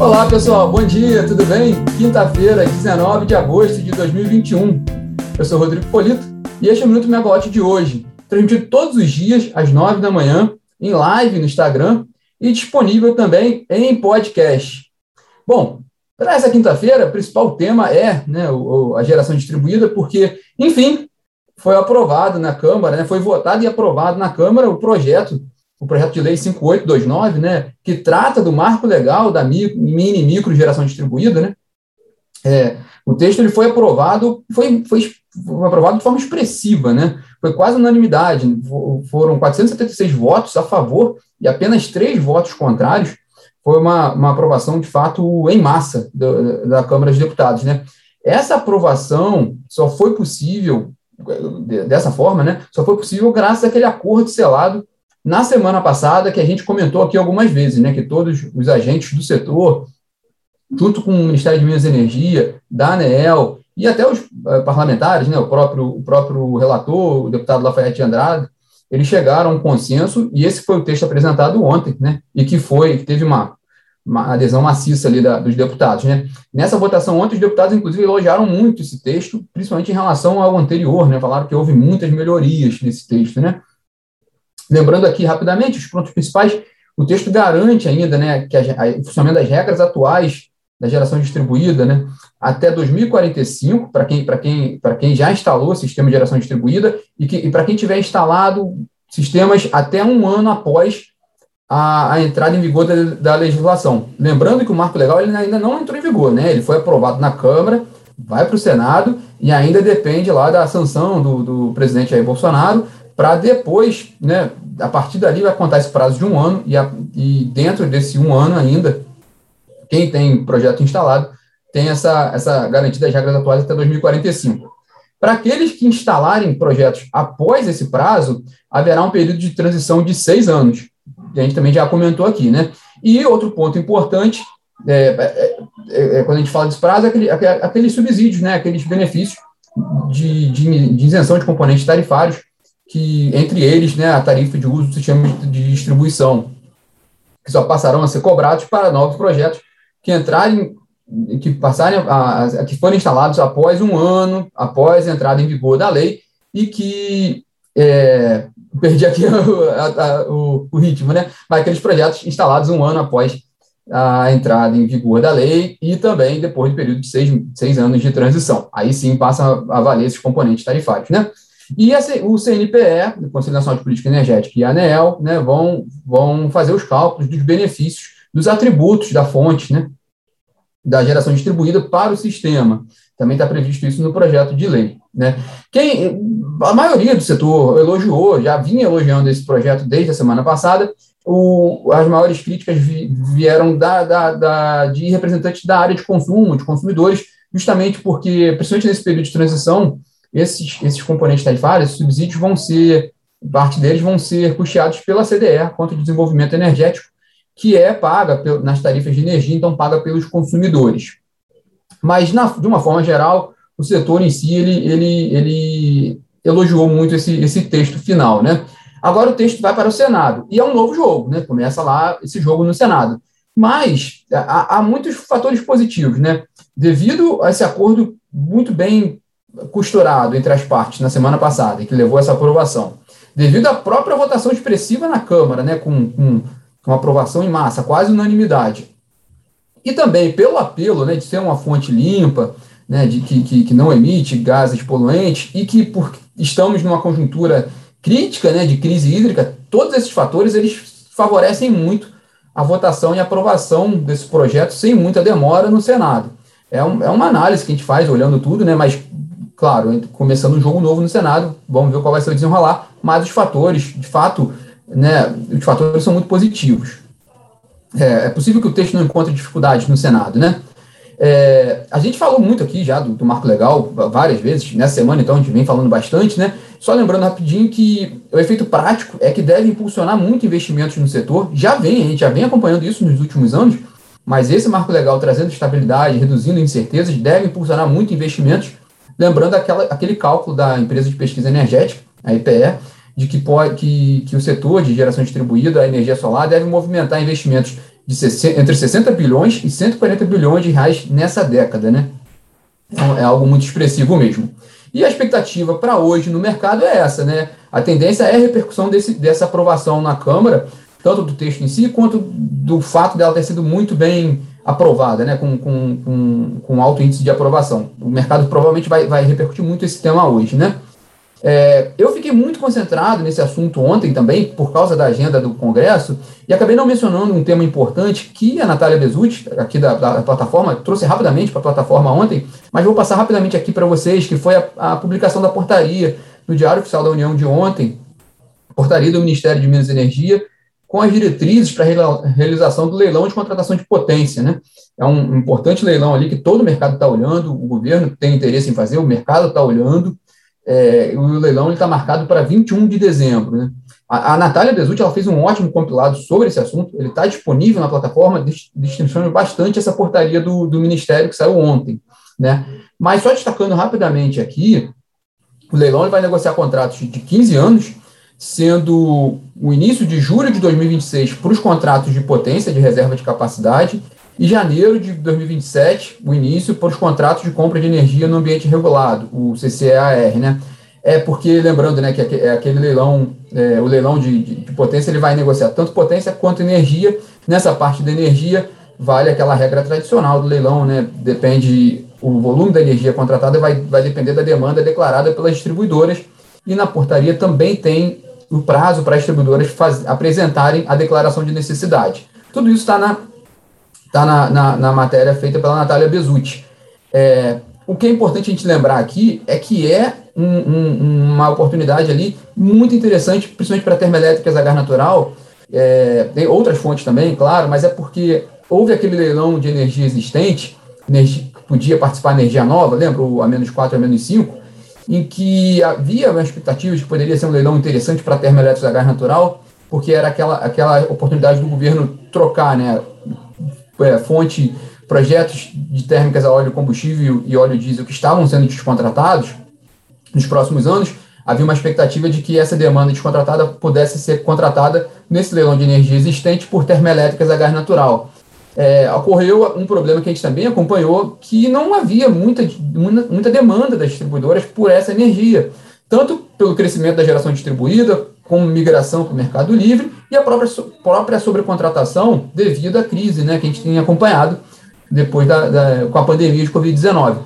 Olá, pessoal. Bom dia, tudo bem? Quinta-feira, 19 de agosto de 2021. Eu sou Rodrigo Polito e este é o Minuto Megawatt de hoje, transmitido todos os dias às 9 da manhã, em live no Instagram e disponível também em podcast. Bom, para essa quinta-feira, o principal tema é né, a geração distribuída, porque, enfim, foi aprovado na Câmara, né, foi votado e aprovado na Câmara o projeto o projeto de lei 5829, né, que trata do marco legal da mini micro geração distribuída, né, é, o texto ele foi aprovado, foi, foi, aprovado de forma expressiva, né, foi quase unanimidade, foram 476 votos a favor e apenas três votos contrários, foi uma, uma aprovação de fato em massa da, da Câmara dos Deputados, né. Essa aprovação só foi possível dessa forma, né, só foi possível graças àquele acordo selado na semana passada, que a gente comentou aqui algumas vezes, né, que todos os agentes do setor, junto com o Ministério de Minas e Energia, da ANEEL e até os uh, parlamentares, né, o próprio, o próprio relator, o deputado Lafayette Andrade, eles chegaram a um consenso, e esse foi o texto apresentado ontem, né, e que foi, que teve uma, uma adesão maciça ali da, dos deputados, né. Nessa votação ontem, os deputados, inclusive, elogiaram muito esse texto, principalmente em relação ao anterior, né, falaram que houve muitas melhorias nesse texto, né, Lembrando aqui rapidamente os pontos principais, o texto garante ainda né, que a, a, o funcionamento das regras atuais da geração distribuída né, até 2045, para quem, quem, quem já instalou sistema de geração distribuída, e, que, e para quem tiver instalado sistemas até um ano após a, a entrada em vigor da, da, legislação. Lembrando que o marco legal ele ainda não entrou em vigor, né? ele foi aprovado na Câmara, vai para o Senado e ainda depende lá da sanção do, do presidente Jair Bolsonaro para depois, né, a partir dali vai contar esse prazo de um ano, e, a, e dentro desse um ano ainda, quem tem projeto instalado tem essa, essa garantia das regras atuais até 2045. Para aqueles que instalarem projetos após esse prazo, haverá um período de transição de seis anos, que a gente também já comentou aqui, né? E outro ponto importante, é, é, é, é quando a gente fala desse prazo, é aquele, aqueles subsídios, né, aqueles benefícios de, de, de isenção de componentes tarifários que entre eles, né, a tarifa de uso do sistema de distribuição, que só passarão a ser cobrados para novos projetos que entrarem, que passarem, a, a, que forem instalados após um ano, após a entrada em vigor da lei, e que é, perdi aqui o, o, o, ritmo, né? Mas aqueles projetos instalados um ano após a entrada em vigor da lei e também depois do período de seis, seis anos de transição. Aí sim passa a valer esses componentes tarifários, né? E o CNPE, o Conselho Nacional de Política Energética e a ANEEL, né, vão, vão fazer os cálculos dos benefícios, dos atributos da fonte, né, da geração distribuída para o sistema. Também está previsto isso no projeto de lei. Né. Quem, a maioria do setor elogiou, já vinha elogiando esse projeto desde a semana passada, o, as maiores críticas vieram da, da, da, de representantes da área de consumo, de consumidores, justamente porque, principalmente nesse período de transição, esses, esses componentes tarifários, subsídios vão ser, parte deles vão ser custeados pela CDE, Conta de Desenvolvimento Energético, que é paga nas tarifas de energia, então paga pelos consumidores. Mas, na, de uma forma geral, o setor em si, ele, ele, ele elogiou muito esse, esse texto final, né? Agora o texto vai para o Senado, e é um novo jogo, né? Começa lá esse jogo no Senado. Mas há, há muitos fatores positivos, né? Devido a esse acordo muito bem costurado entre as partes na semana passada, e que levou essa aprovação, devido à própria votação expressiva na Câmara, né, com, com, com aprovação em massa, quase unanimidade, e também pelo apelo né, de ser uma fonte limpa, né, de que, que, que não emite gases poluentes, e que por, estamos numa conjuntura crítica né, de crise hídrica, todos esses fatores eles favorecem muito a votação e aprovação desse projeto sem muita demora no Senado. É, um, é uma análise que a gente faz olhando tudo, né, mas claro, começando um jogo novo no Senado, vamos ver qual vai ser o desenrolar, mas os fatores, de fato, né, os fatores são muito positivos. É, é possível que o texto não encontre dificuldades no Senado, né? É, a gente falou muito aqui já do, do, marco legal várias vezes, nessa semana então a gente vem falando bastante, né? Só lembrando rapidinho que o efeito prático é que deve impulsionar muito investimentos no setor, já vem, a gente já vem acompanhando isso nos últimos anos, mas esse marco legal trazendo estabilidade, reduzindo incertezas, deve impulsionar muito investimentos Lembrando aquela, aquele cálculo da empresa de pesquisa energética, a IPE, de que, pode, que, que o setor de geração distribuída, a energia solar, deve movimentar investimentos de 60, entre 60 bilhões e 140 bilhões de reais nessa década, né? Então, é algo muito expressivo mesmo. E a expectativa para hoje no mercado é essa, né? A tendência é a repercussão desse, dessa aprovação na Câmara, tanto do texto em si, quanto do fato dela ter sido muito bem aprovada, né? Com, com, com, com alto índice de aprovação. O mercado provavelmente vai, vai repercutir muito esse tema hoje, né? É, eu fiquei muito concentrado nesse assunto ontem também, por causa da agenda do Congresso, e acabei não mencionando um tema importante que a Natália Bezutti, aqui da, da plataforma, trouxe rapidamente para a plataforma ontem, mas vou passar rapidamente aqui para vocês, que foi a, a, publicação da portaria no Diário Oficial da União de ontem, portaria do Ministério de Minas e Energia, com as diretrizes para a realização do leilão de contratação de potência. Né? É um importante leilão ali que todo o mercado está olhando, o governo tem interesse em fazer, o mercado está olhando, é, o leilão está marcado para 21 de dezembro. Né? A, a Natália Besutti ela fez um ótimo compilado sobre esse assunto, ele está disponível na plataforma, destrinchando bastante essa portaria do, do Ministério que saiu ontem. Né? Mas só destacando rapidamente aqui, o leilão vai negociar contratos de 15 anos, sendo o início de julho de 2026 para os contratos de potência de reserva de capacidade e janeiro de 2027, o início para os contratos de compra de energia no ambiente regulado, o CCEAR, né? É porque, lembrando, né, que é aquele leilão, é, o leilão de, de, de, potência, ele vai negociar tanto potência quanto energia. Nessa parte da energia, vale aquela regra tradicional do leilão, né? Depende, o volume da energia contratada vai, vai depender da demanda declarada pelas distribuidoras. E na portaria também tem o prazo para as distribuidoras faz, apresentarem a declaração de necessidade. Tudo isso está na está na, na, na, matéria feita pela Natália Bezutti. É, o que é importante a gente lembrar aqui é que é um, um, uma oportunidade ali muito interessante, principalmente para termoelétricas a gás natural. É, tem outras fontes também, claro, mas é porque houve aquele leilão de energia existente, energia, podia participar energia nova, lembra o A-4 e A-5, em que havia uma expectativa de que poderia ser um leilão interessante para termoelétricas a gás natural, porque era aquela, aquela oportunidade do governo trocar né, é, fonte, projetos de térmicas a óleo combustível e óleo diesel que estavam sendo descontratados nos próximos anos, havia uma expectativa de que essa demanda descontratada pudesse ser contratada nesse leilão de energia existente por termoelétricas a gás natural. É, ocorreu um problema que a gente também acompanhou, que não havia muita, muita demanda das distribuidoras por essa energia, tanto pelo crescimento da geração distribuída, com migração para o mercado livre e a própria, própria sobrecontratação devido à crise né, que a gente tem acompanhado depois da, da com a pandemia de Covid-19.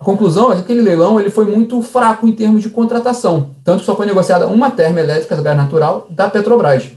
A conclusão é que aquele leilão ele foi muito fraco em termos de contratação, tanto que só foi negociada uma termoelétrica de gás natural da Petrobras.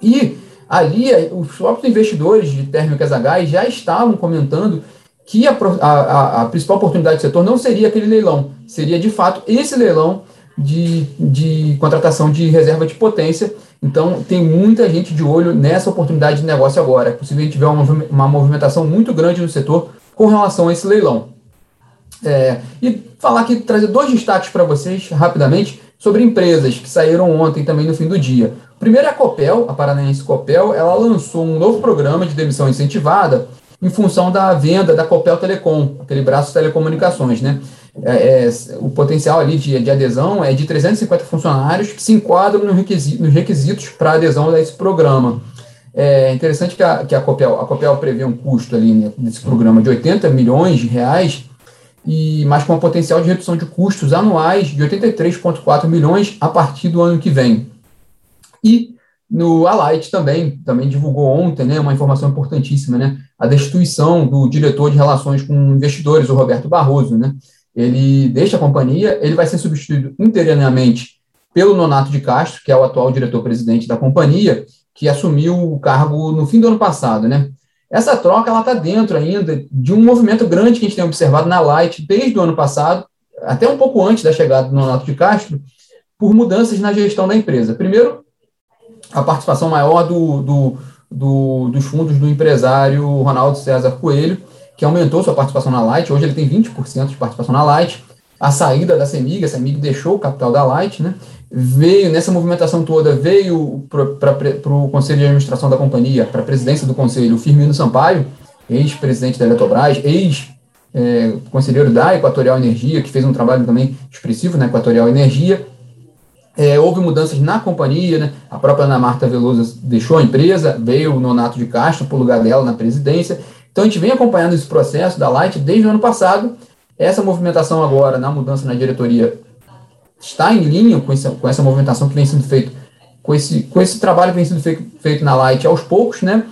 E ali os próprios investidores de térmicas a gás já estavam comentando que a, a, a principal oportunidade do setor não seria aquele leilão, seria de fato esse leilão de, de contratação de reserva de potência. Então, tem muita gente de olho nessa oportunidade de negócio agora. É possível a gente ver uma, uma movimentação muito grande no setor com relação a esse leilão. É, e falar aqui, trazer dois destaques para vocês rapidamente sobre empresas que saíram ontem também no fim do dia. primeiro a Copel, a Paranaense Copel, ela lançou um novo programa de demissão incentivada em função da venda da Copel Telecom, aquele braço de telecomunicações, né? é, é, o potencial ali de, de, adesão é de 350 funcionários que se enquadram no requisito, nos requisitos para adesão a esse programa. É interessante que a, que a Copel, a Copel prevê um custo ali né, programa de 80 milhões de reais, e mas com um potencial de redução de custos anuais de 83,4 milhões a partir do ano que vem. E no Alight também, também divulgou ontem né, uma informação importantíssima, né, a destituição do diretor de relações com investidores, o Roberto Barroso, né, ele deixa a companhia, ele vai ser substituído interinamente pelo Nonato de Castro, que é o atual diretor-presidente da companhia, que assumiu o cargo no fim do ano passado, né? Essa troca está dentro ainda de um movimento grande que a gente tem observado na Light desde o ano passado, até um pouco antes da chegada do Nonato de Castro, por mudanças na gestão da empresa. Primeiro, a participação maior do, do, do, dos fundos do empresário Ronaldo César Coelho, que aumentou sua participação na Light, hoje ele tem 20% de participação na Light, a saída da CEMIG, a CEMIG deixou o capital da Light, né? Veio, nessa movimentação toda, veio para o Conselho de Administração da companhia, para a presidência do Conselho, o Firmino Sampaio, ex-presidente da Eletrobras, ex-conselheiro é, da Equatorial Energia, que fez um trabalho também expressivo na Equatorial Energia, É, houve mudanças na companhia, né? a própria Ana Marta Veloso deixou a empresa, veio o Nonato de Castro para o lugar dela na presidência. Então a gente vem acompanhando esse processo da Light desde o ano passado. Essa movimentação agora, na mudança na diretoria, está em linha com essa, com essa movimentação que vem sendo feita, com esse, com esse trabalho que vem sendo feito, feito na Light aos poucos, né?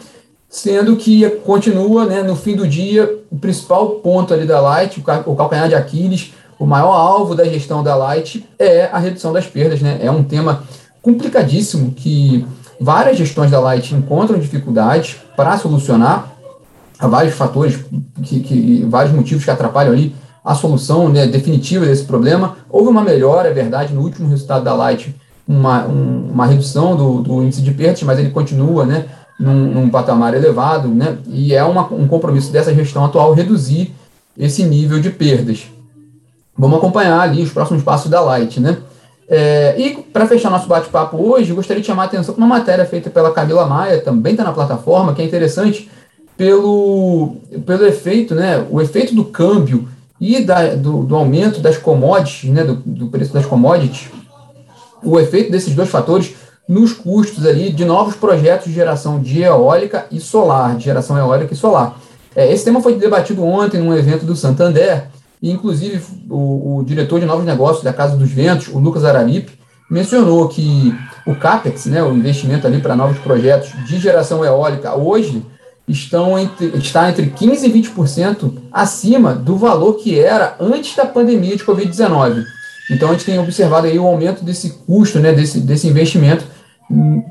Sendo que continua, né, no fim do dia, o principal ponto ali da Light, o calcanhar de Aquiles, o maior alvo da gestão da Light é a redução das perdas, né? É um tema complicadíssimo que várias gestões da Light encontram dificuldades para solucionar. Há vários fatores, que, que, vários motivos que atrapalham ali a solução né, definitiva desse problema. Houve uma melhora, é verdade, no último resultado da Light, uma, um, uma redução do, do, índice de perdas, mas ele continua né, num, num patamar elevado, né, e é uma, um compromisso dessa gestão atual reduzir esse nível de perdas. Vamos acompanhar ali os próximos passos da Light, né? É, e para fechar nosso bate-papo hoje, gostaria de chamar a atenção para uma matéria feita pela Camila Maia, também está na plataforma, que é interessante pelo, pelo efeito, né? O efeito do câmbio e da, do, do aumento das commodities, né? Do, do preço das commodities, o efeito desses dois fatores nos custos ali de novos projetos de geração de eólica e solar, de geração eólica e solar. É, esse tema foi debatido ontem num evento do Santander, e, inclusive, o, o, diretor de novos negócios da Casa dos Ventos, o Lucas Araripe, mencionou que o CAPEX, né, o investimento ali para novos projetos de geração eólica, hoje estão entre, está entre 15% e 20% acima do valor que era antes da pandemia de Covid-19. Então, a gente tem observado aí o aumento desse custo, né, desse, desse investimento,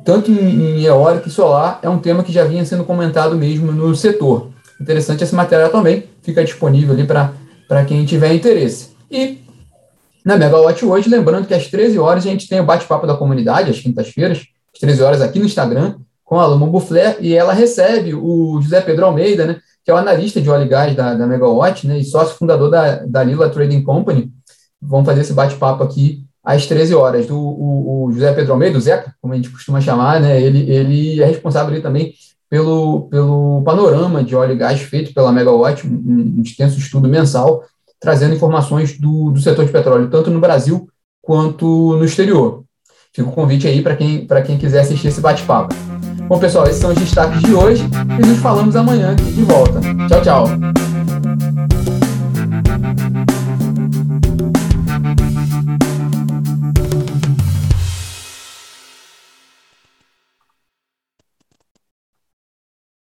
tanto em, eólica e solar, é um tema que já vinha sendo comentado mesmo no setor. Interessante esse material também, fica disponível ali para para quem tiver interesse. E na Megawatt hoje, lembrando que às 13 horas a gente tem o bate-papo da comunidade, às quintas-feiras, às 13 horas aqui no Instagram, com a Luma Buffler, e ela recebe o José Pedro Almeida, né, que é o analista de óleo e gás da, da Megawatt, né, e sócio fundador da, da Lila Trading Company. Vamos fazer esse bate-papo aqui às 13 horas. Do, o, o, José Pedro Almeida, o Zeca, como a gente costuma chamar, né, ele, ele é responsável ali também pelo, pelo panorama de óleo e gás feito pela Megawatt, um, um extenso estudo mensal, trazendo informações do, do setor de petróleo, tanto no Brasil quanto no exterior. Fica o convite aí para quem, quem quiser assistir esse bate-papo. Bom, pessoal, esses são os destaques de hoje e nos falamos amanhã de volta. Tchau, tchau.